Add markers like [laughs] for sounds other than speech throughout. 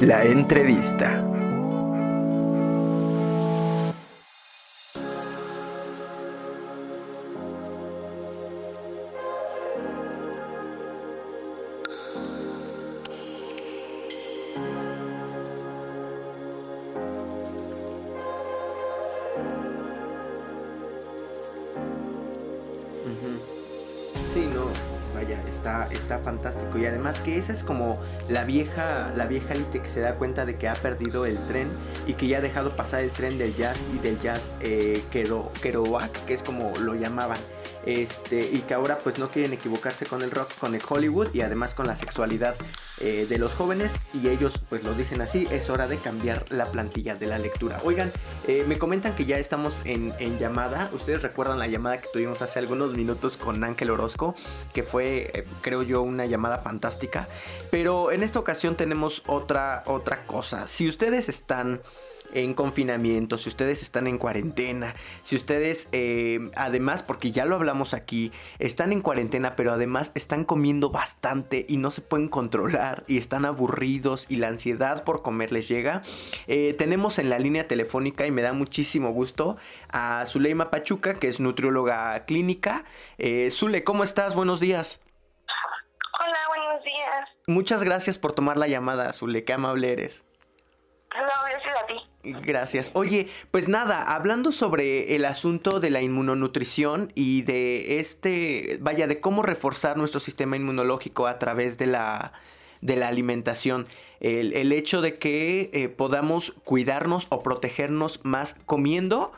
La entrevista. Que esa es como la vieja, la vieja élite que se da cuenta de que ha perdido el tren y que ya ha dejado pasar el tren del jazz y del jazz eh, Kero- que es como lo llamaban. Este, y que ahora pues no quieren equivocarse con el rock, con el Hollywood y además con la sexualidad eh, de los jóvenes y ellos pues lo dicen así, es hora de cambiar la plantilla de la lectura. Oigan, eh, me comentan que ya estamos en, en llamada, ustedes recuerdan la llamada que tuvimos hace algunos minutos con Ángel Orozco, que fue eh, creo yo una llamada fantástica, pero en esta ocasión tenemos otra, otra cosa, si ustedes están en confinamiento, si ustedes están en cuarentena, si ustedes eh, además, porque ya lo hablamos aquí, están en cuarentena, pero además están comiendo bastante y no se pueden controlar y están aburridos y la ansiedad por comer les llega, eh, tenemos en la línea telefónica y me da muchísimo gusto a Zuleima Pachuca, que es nutrióloga clínica. Eh, Zule, ¿cómo estás? Buenos días. Hola, buenos días. Muchas gracias por tomar la llamada, Zule, qué amable eres. No, gracias a ti. Gracias. Oye, pues nada, hablando sobre el asunto de la inmunonutrición y de este, vaya, de cómo reforzar nuestro sistema inmunológico a través de la, de la alimentación. El, el hecho de que eh, podamos cuidarnos o protegernos más comiendo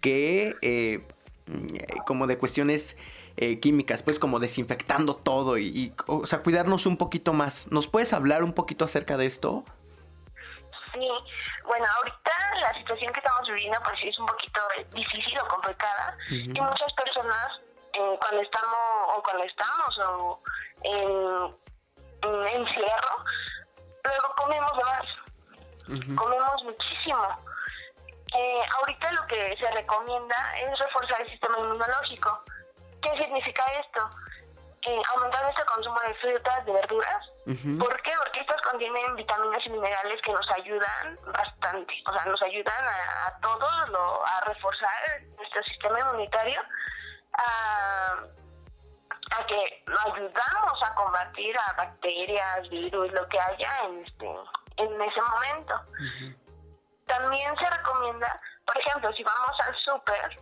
que eh, mm, como de cuestiones eh, químicas, pues como desinfectando todo y, y, o sea, cuidarnos un poquito más. ¿Nos puedes hablar un poquito acerca de esto? Sí, bueno, ahorita la situación que estamos viviendo pues es un poquito difícil o complicada y muchas personas eh, cuando estamos o cuando estamos o en, en encierro, luego comemos más, comemos muchísimo. Eh, ahorita lo que se recomienda es reforzar el sistema inmunológico. ¿Qué significa esto? Eh, aumentar nuestro consumo de frutas, de verduras. Ujú. ¿Por qué? Porque estos contienen vitaminas y minerales que nos ayudan bastante. O sea, nos ayudan a, a todos lo- a reforzar nuestro sistema inmunitario, a, a que ayudamos a combatir a bacterias, virus, lo que haya en, este, en ese momento. También se recomienda, por ejemplo, si vamos al súper,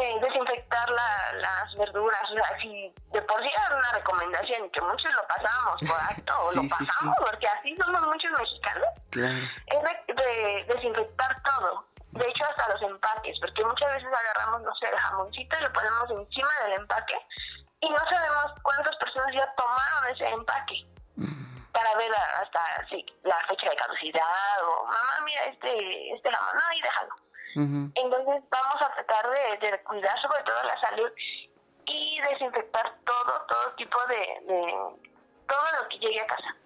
eh, desinfectar la- las verduras. O sea, si de por sí era una recomendación que muchos lo pasamos por alto o [laughs] Sí, lo sí, sí. pasamos, porque así somos muchos mexicanos, Claro. es de, de desinfectar todo. De hecho, hasta los empaques, porque muchas veces agarramos, no sé, el jamoncito y lo ponemos encima del empaque y no sabemos cuántas personas ya tomaron ese empaque para ver hasta sí, la fecha de caducidad o mamá mira este este jamón no y déjalo Entonces vamos a tratar de, de cuidar sobre todo la salud y desinfectar todo todo tipo de, de todo lo que llegue a casa.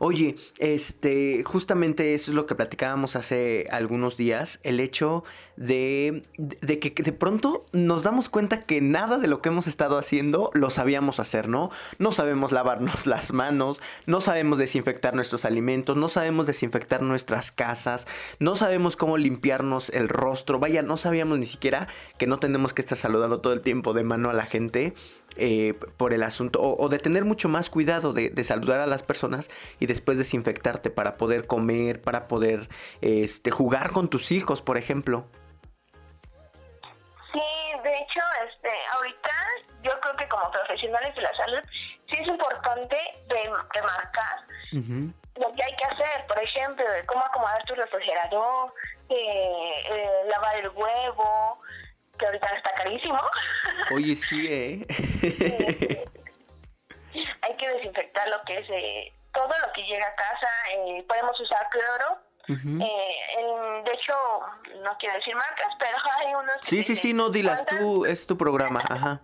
Oye, este, justamente eso es lo que platicábamos hace algunos días, el hecho de, que de pronto nos damos cuenta que nada de lo que hemos estado haciendo lo sabíamos hacer, ¿no? No sabemos lavarnos [laughs] las manos, no sabemos desinfectar nuestros alimentos, no sabemos desinfectar nuestras casas, no sabemos cómo limpiarnos el rostro, vaya, no sabíamos ni siquiera que no tenemos que estar saludando todo el tiempo de mano a la gente eh, por el asunto, o, de tener mucho más cuidado de, de saludar a las personas y después desinfectarte para poder comer, para poder este, jugar con tus hijos, por ejemplo. Profesionales de la salud sí es importante remarcar lo que hay que hacer, por ejemplo, de cómo acomodar tu refrigerador, eh, eh, lavar el huevo, que ahorita está carísimo. Oye, [laughs] sí, ¿eh? hay que desinfectar lo que es eh, todo lo que llega a casa. eh, podemos usar cloro. Eh, en- de hecho, no quiero decir marcas, pero [laughs] hay unos... Sí, sí, sí, no dilas, tú, es tu programa, ajá.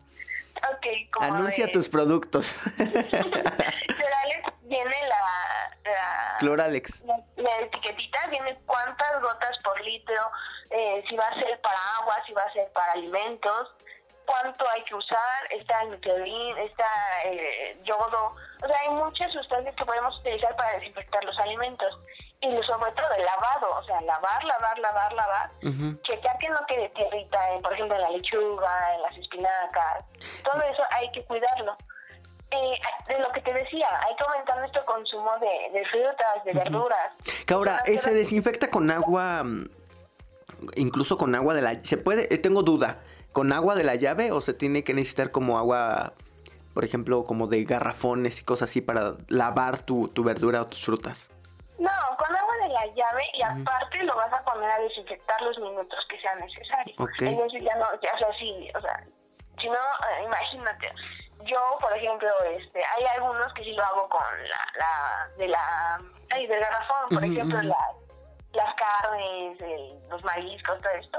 Ok, como Anuncia de- tus productos. [laughs] Cloralex viene la, la, Cloralex. la, la etiquetita, viene cuántas gotas por litro, eh, si va a ser para agua, si va a ser para alimentos, cuánto hay que usar, está el microdín, está eh, yodo, o sea, hay muchas sustancias que podemos utilizar para desinfectar los alimentos y sobre todo el lavado, o sea, lavar, lavar, lavar, lavar, checar que no quede tierrita, en, por ejemplo, en la lechuga, en las espinacas, todo eso hay que cuidarlo. Eh, de lo que te decía, hay que aumentar nuestro consumo de, frutas, de verduras. Que ahora, ¿se desinfecta con agua, mm, incluso con agua de la... ¿Se puede? Eh, tengo duda, ¿con agua de la llave o se tiene que necesitar como agua, por ejemplo, como de garrafones y cosas así para lavar tu, tu verdura o tus frutas? No, con agua de la llave y aparte lo vas a poner a desinfectar los minutos que sean necesarios. Okay. Entonces ya no, ya es así, o sea, si no, eh, imagínate, yo, por ejemplo, este, hay algunos que sí lo hago con la, la de la, ay, del garrafón, por ejemplo, las carnes, los mariscos, todo esto,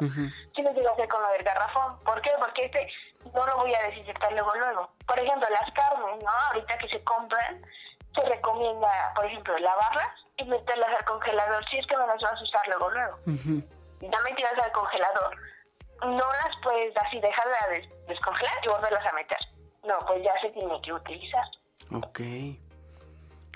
sí lo quiero hacer con lo del garrafón. ¿Por qué? Porque este no lo voy a desinfectar luego luego. Por ejemplo, las carnes, ¿no? Ahorita que se compran, se recomienda, por ejemplo, lavarlas y meterlas al congelador si es que no las vas a usar luego luego. Y también tiras al congelador. No las puedes así dejar de descongelar y volverlas a meter. No, pues ya se tiene que utilizar. Ok.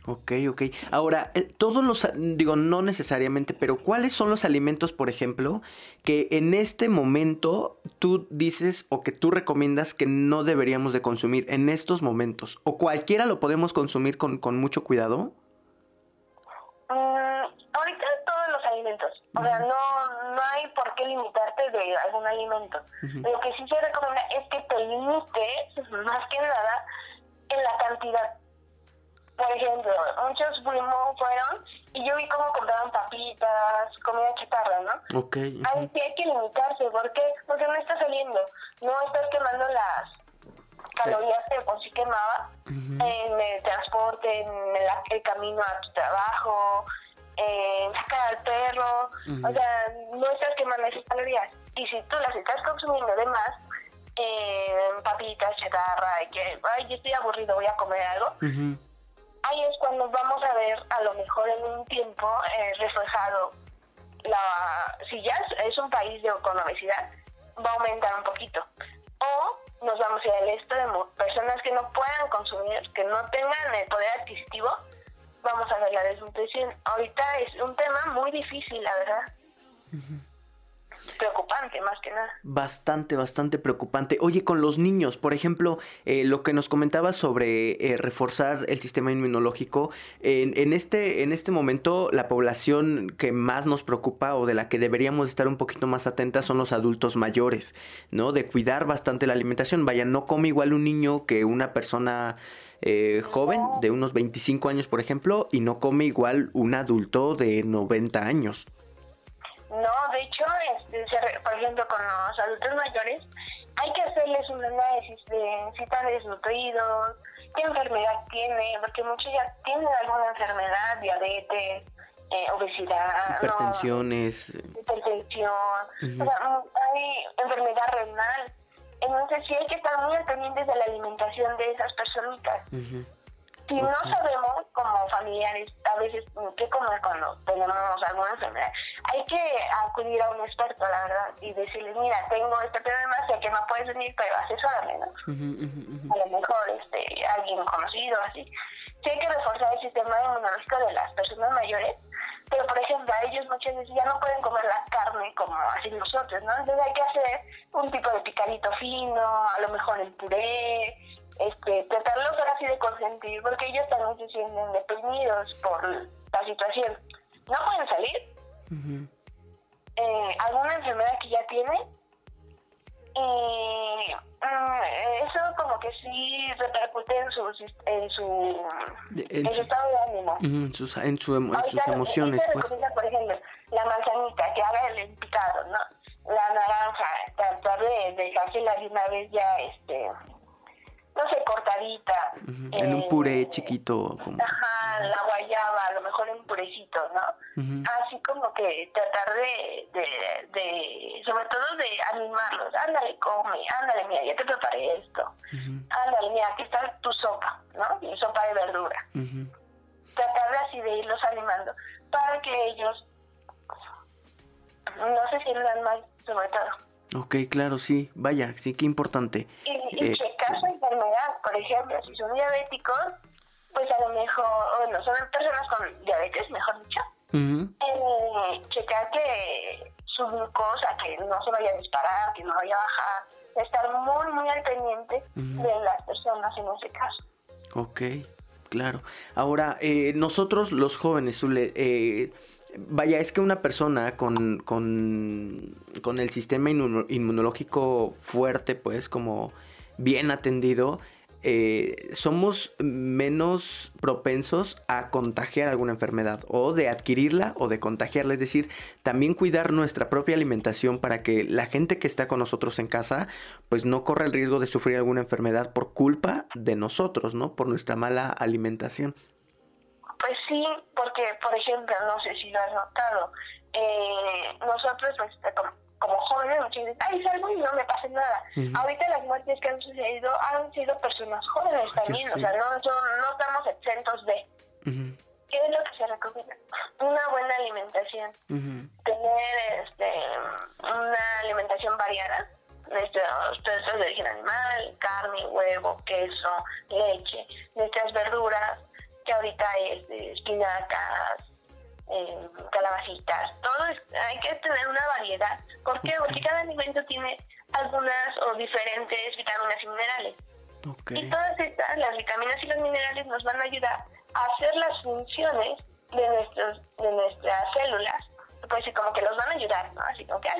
Ok, ok. Ahora, eh, todos los, digo, no necesariamente, pero ¿cuáles son los alimentos, por ejemplo, que en este momento tú dices o que tú recomiendas que no deberíamos de consumir en estos momentos? ¿O cualquiera lo podemos consumir con, con mucho cuidado? Mm, ahorita todos los alimentos. O sea, no, no hay por qué limitarte de algún alimento. Lo que sí se recomienda es que te limites, más que nada, en la cantidad por ejemplo, muchos primos fueron y yo vi cómo compraban papitas, comida chatarra, ¿no? Ok. Ahí sí hay que limitarse, ¿por qué? Porque no está saliendo, no estás quemando las calorías que por sí quemaba en el transporte, en el, camino a tu trabajo, en sacar al perro, o sea, no estás quemando esas calorías. Y si tú las estás consumiendo de más, eh, papitas, chatarra, y que, ay, yo estoy aburrido, voy a comer algo, ahí es cuando vamos a ver a lo mejor en un tiempo eh, reflejado la si ya es un país de, con obesidad va a aumentar un poquito. O nos vamos a ir al de personas que no puedan consumir que no tengan el poder adquisitivo vamos a ver la desnutrición. Ahorita es un tema muy difícil la verdad preocupante más que nada. Bastante, bastante preocupante. Oye, con los niños, por ejemplo, eh, lo que nos comentabas sobre eh, reforzar el sistema inmunológico, en, este, en este momento la población que más nos preocupa o de la que deberíamos estar un poquito más atentas son los adultos mayores, ¿no? De cuidar bastante la alimentación. Vaya, no come igual un niño que una persona... Eh, joven de unos 25 años, por ejemplo, y no come igual un adulto de 90 años. No, de hecho, este, por ejemplo, con los adultos mayores, hay que hacerles un análisis de si están desnutridos, qué enfermedad tiene, porque muchos ya tienen alguna enfermedad, diabetes, eh, obesidad, hipertensiones, hipertensión, o sea, hay enfermedad renal. Entonces sí hay que estar muy pendientes de la alimentación de esas personitas. Si no sabemos, como familiares, a veces qué comer cuando tenemos alguna enfermedad, hay que acudir a un experto, la verdad, y decirle, mira, tengo este problema, sé que no puedes venir, pero asesórame, ¿no? A lo mejor este, alguien conocido, así. Sí hay que reforzar el sistema inmunológico de las personas mayores, pero por ejemplo, a ellos muchas veces ya no pueden comer la carne como así nosotros, ¿no? Entonces hay que hacer un tipo de picadito fino, a lo mejor el puré, este, tratarlos ahora sí de consentir, porque ellos también se sienten deprimidos por la situación. No pueden salir, eh, alguna enfermedad que ya tienen, y mm, eso como que sí repercute en, sus, en, su, en, su estado de ánimo. en, sus, en, su, sus emociones. Pues. Por ejemplo, la manzanita, que haga el picado, ¿no? La naranja, tratar de, de dejársela de una vez ya, este no sé, cortadita. En un puré eh, chiquito. Como... Ajá, la guayaba, a lo mejor en un purecito, ¿no? Así como que tratar de, de, de, sobre todo de animarlos. Ándale, come, ándale, mira, ya te preparé esto. Ándale, mira, aquí está tu sopa, ¿no? Mi sopa de verdura. Tratar de así de irlos animando para que ellos no se sientan mal, sobre todo. Ok, claro, sí, vaya, sí, qué importante. Y, y eh, checar su enfermedad, por ejemplo, si son diabéticos, pues a lo mejor, bueno, son personas con diabetes, mejor dicho, eh, checar que su glucosa, que no se vaya a disparar, que no vaya a bajar, estar muy, muy al pendiente de las personas en ese caso. Ok, claro. Ahora, eh, nosotros los jóvenes, eh, vaya, es que una persona con, con, con el sistema inmunológico fuerte, pues como bien atendido, eh, somos menos propensos a contagiar alguna enfermedad o de adquirirla o de contagiarla. Es decir, también cuidar nuestra propia alimentación para que la gente que está con nosotros en casa pues no corra el riesgo de sufrir alguna enfermedad por culpa de nosotros, ¿no? Por nuestra mala alimentación. Pues sí, porque por ejemplo, no sé si lo has notado, eh, nosotros pues, como jóvenes muchos dicen, ay, salgo y no me pasa nada. Ahorita las muertes que han sucedido han sido personas jóvenes también, o sea, no, no, estamos exentos de. ¿Qué es lo que se recomienda? Una buena alimentación.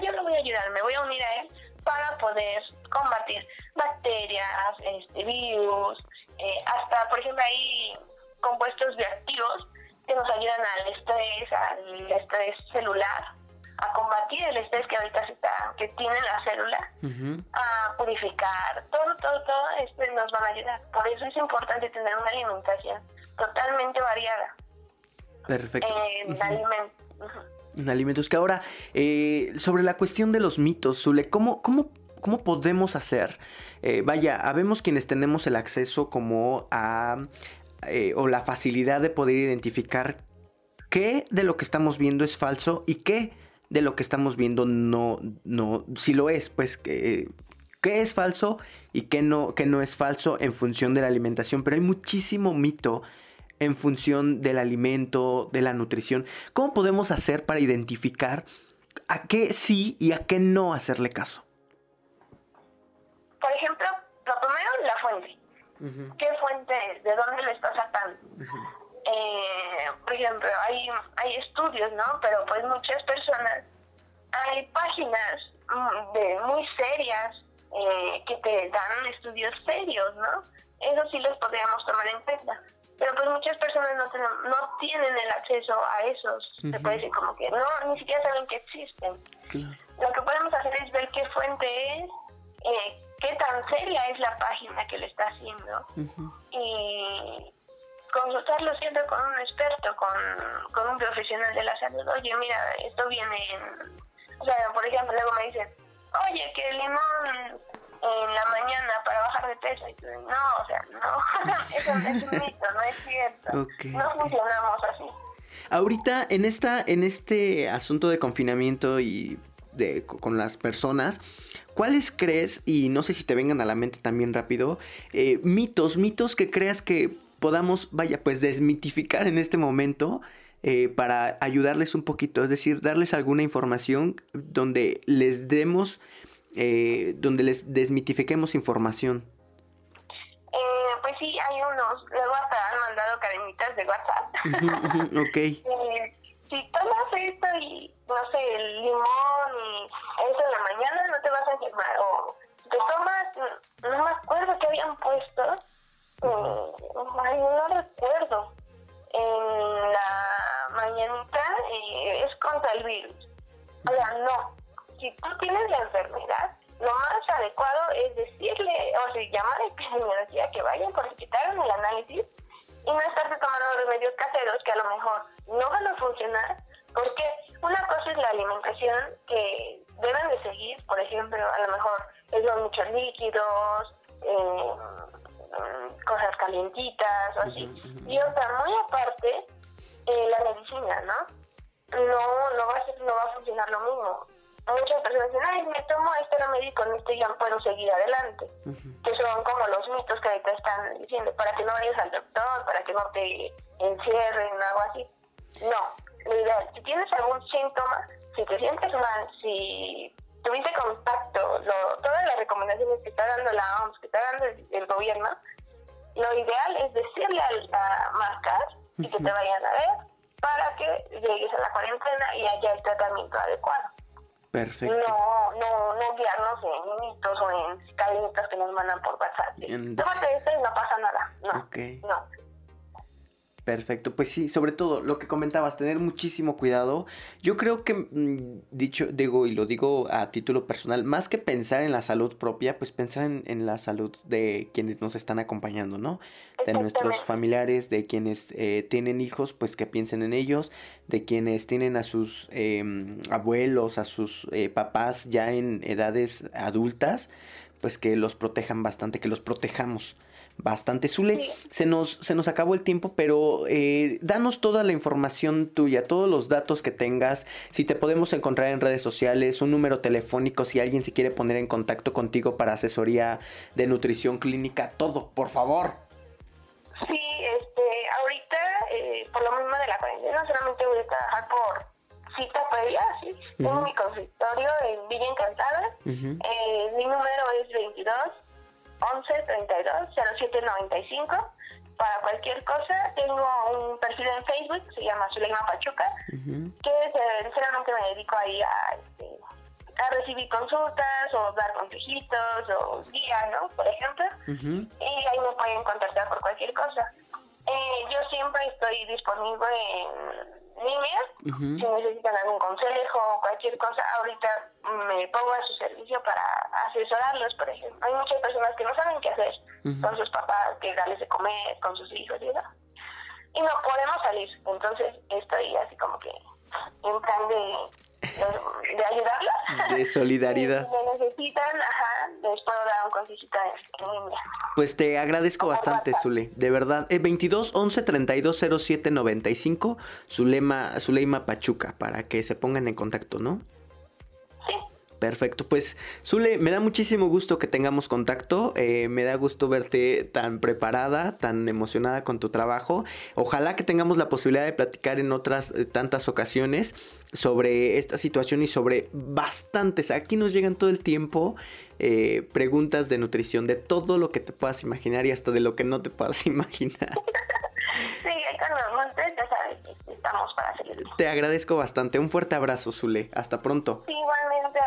Yo lo voy a ayudar, me voy a unir a él para poder combatir bacterias, este, virus, eh, hasta, por ejemplo, hay compuestos bioactivos que nos ayudan al estrés, al estrés celular, a combatir el estrés que ahorita se está, que tiene la célula, a purificar, todo, todo, todo esto nos van a ayudar. Por eso es importante tener una alimentación totalmente variada. Perfecto. En alimentos. En alimentos. Que ahora, eh, sobre la cuestión de los mitos, Zule, ¿cómo, cómo, cómo podemos hacer? Eh, vaya, habemos quienes tenemos el acceso como a eh, o la facilidad de poder identificar qué de lo que estamos viendo es falso y qué de lo que estamos viendo no, no, si lo es, pues qué es falso y qué no, qué no es falso en función de la alimentación. Pero hay muchísimo mito en función del alimento, de la nutrición. ¿Cómo podemos hacer para identificar a qué sí y a qué no hacerle caso? Por ejemplo, lo primero, la fuente. ¿Qué fuente ¿De dónde lo está sacando? eh, por ejemplo, hay, hay estudios, ¿no? Pero pues muchas personas, hay páginas mm, de muy serias eh, que te dan estudios serios, ¿no? Eso sí los podríamos tomar en cuenta. Pero pues muchas personas no, tienen, no tienen el acceso a esos, se puede decir como que no, ni siquiera saben que existen. Lo que podemos hacer es ver qué fuente es, eh, qué tan seria es la página que lo está haciendo y consultarlo siempre con un experto, con, con, un profesional de la salud. Oye, mira, esto viene en... O sea, por ejemplo, luego me dicen, oye, que el limón en la mañana para bajar de peso. Y tú, no, o sea, no, eso [laughs] es un mito, no es cierto. No funcionamos así. Ahorita, en, esta, en este asunto de confinamiento y de, con las personas, ¿Cuáles crees, y no sé si te vengan a la mente también rápido, eh, mitos, mitos que creas que podamos, vaya, pues desmitificar en este momento eh, para ayudarles un poquito? Es decir, darles alguna información donde les demos, eh, donde les desmitifiquemos información. pues sí, hay unos, luego hasta han mandado cadenitas de WhatsApp. [laughs] ok. si tomas esto y, no sé, el limón y eso en la mañana, no te vas a enfermar. O te tomas, no me acuerdo que habían puesto, no recuerdo, en la mañanita eh, es contra el virus. O sea, no. Si tú tienes la enfermedad, lo más adecuado es decirle, o sea, llamar a epidemiología que vayan porque quitaron el análisis y no estarse tomando remedios caseros que a lo mejor no van a funcionar, porque una cosa es la alimentación que deben de seguir, por ejemplo, a lo mejor es muchos líquidos, eh, cosas calientitas o así, y otra muy aparte, eh, la medicina, ¿no? No, no va a ser, no va a funcionar lo mismo. Muchas personas dicen, ay, me tomo este remedio y con este ya puedo seguir adelante. Que son como los mitos que ahorita están diciendo, para que no vayas al doctor, para que no te encierren, algo así. No, lo ideal, si tienes algún síntoma, si te sientes mal, si tuviste contacto, lo, todas las recomendaciones que está dando la OMS, que está dando el, gobierno, lo ideal es decirle a, marcar y que te vayan a ver para que llegues a la cuarentena y haya el tratamiento adecuado. Perfecto. No, no, no guiarnos en mitos o en calitas que nos mandan por WhatsApp. Tómate esto y no pasa nada. No. Okay. No. Perfecto, pues sí, sobre todo lo que comentabas, tener muchísimo cuidado. Yo creo que, mm, dicho, digo, y lo digo a título personal, más que pensar en la salud propia, pues pensar en, la salud de quienes nos están acompañando, ¿no? De nuestros familiares, de quienes eh, tienen hijos, pues que piensen en ellos, de quienes tienen a sus em, abuelos, a sus eh, papás ya en edades adultas, pues que los protejan bastante, que los protejamos bastante. Zule, se, nos, se nos acabó el tiempo, pero eh, danos toda la información tuya, todos los datos que tengas, si te podemos encontrar en redes sociales, un número telefónico, si alguien se quiere poner en contacto contigo para asesoría de nutrición clínica, todo, por favor. Sí, este, ahorita, eh, por lo mismo de la cuarentena, solamente voy a trabajar por cita previa, sí. Tengo mi consultorio en Villa Encantada. eh, mi número es 22 11 32 07 95 para cualquier cosa. Tengo un perfil en Facebook, se llama Zuleima Pachuca, que sinceramente me dedico ahí a, este, a recibir consultas o dar consejitos o guías, ¿no? Por ejemplo. Y ahí me pueden contactar por cualquier cosa. Eh, yo siempre estoy disponible en línea, si necesitan algún consejo o cualquier cosa, ahorita me pongo a su servicio para asesorarlos, por ejemplo. Hay muchas personas que no saben qué hacer con sus papás, qué darles de comer, con sus hijos y eso. Y no podemos salir, entonces estoy así como que en plan de de, ayudarlos. De solidaridad. [laughs] si necesitan, ajá, les puedo dar un consejito en Pues te agradezco bastante, Zule. De verdad. Eh, 22 11 32 07 95, Zulema, Zuleima Pachuca, para que se pongan en contacto, ¿no? Perfecto, pues Zule, me da muchísimo gusto que tengamos contacto, eh, me da gusto verte tan preparada, tan emocionada con tu trabajo. Ojalá que tengamos la posibilidad de platicar en otras eh, tantas ocasiones sobre esta situación y sobre bastantes. Aquí nos llegan todo el tiempo eh, preguntas de nutrición, de todo lo que te puedas imaginar y hasta de lo que no te puedas [laughs] imaginar. Sí, ya sabes estamos para seguir. Te agradezco bastante. Un fuerte abrazo, Zule. Hasta pronto. igualmente,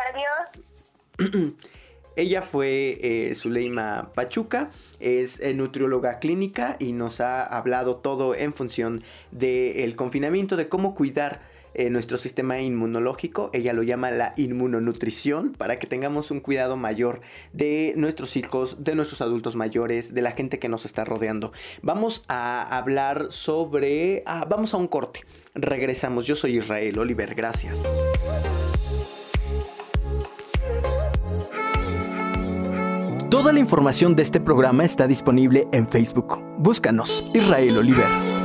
adiós. [clears throat] Ella fue eh, Zuleima Pachuca, es eh, nutrióloga clínica y nos ha hablado todo en función del confinamiento, de cómo cuidar eh, nuestro sistema inmunológico. Ella lo llama la inmunonutrición para que tengamos un cuidado mayor de nuestros hijos, de nuestros adultos mayores, de la gente que nos está rodeando. Vamos a hablar sobre... Ah, vamos a un corte. Regresamos. Yo soy Israel Oliver. Gracias. Toda la información de este programa está disponible en Facebook. Búscanos, Israel Oliver.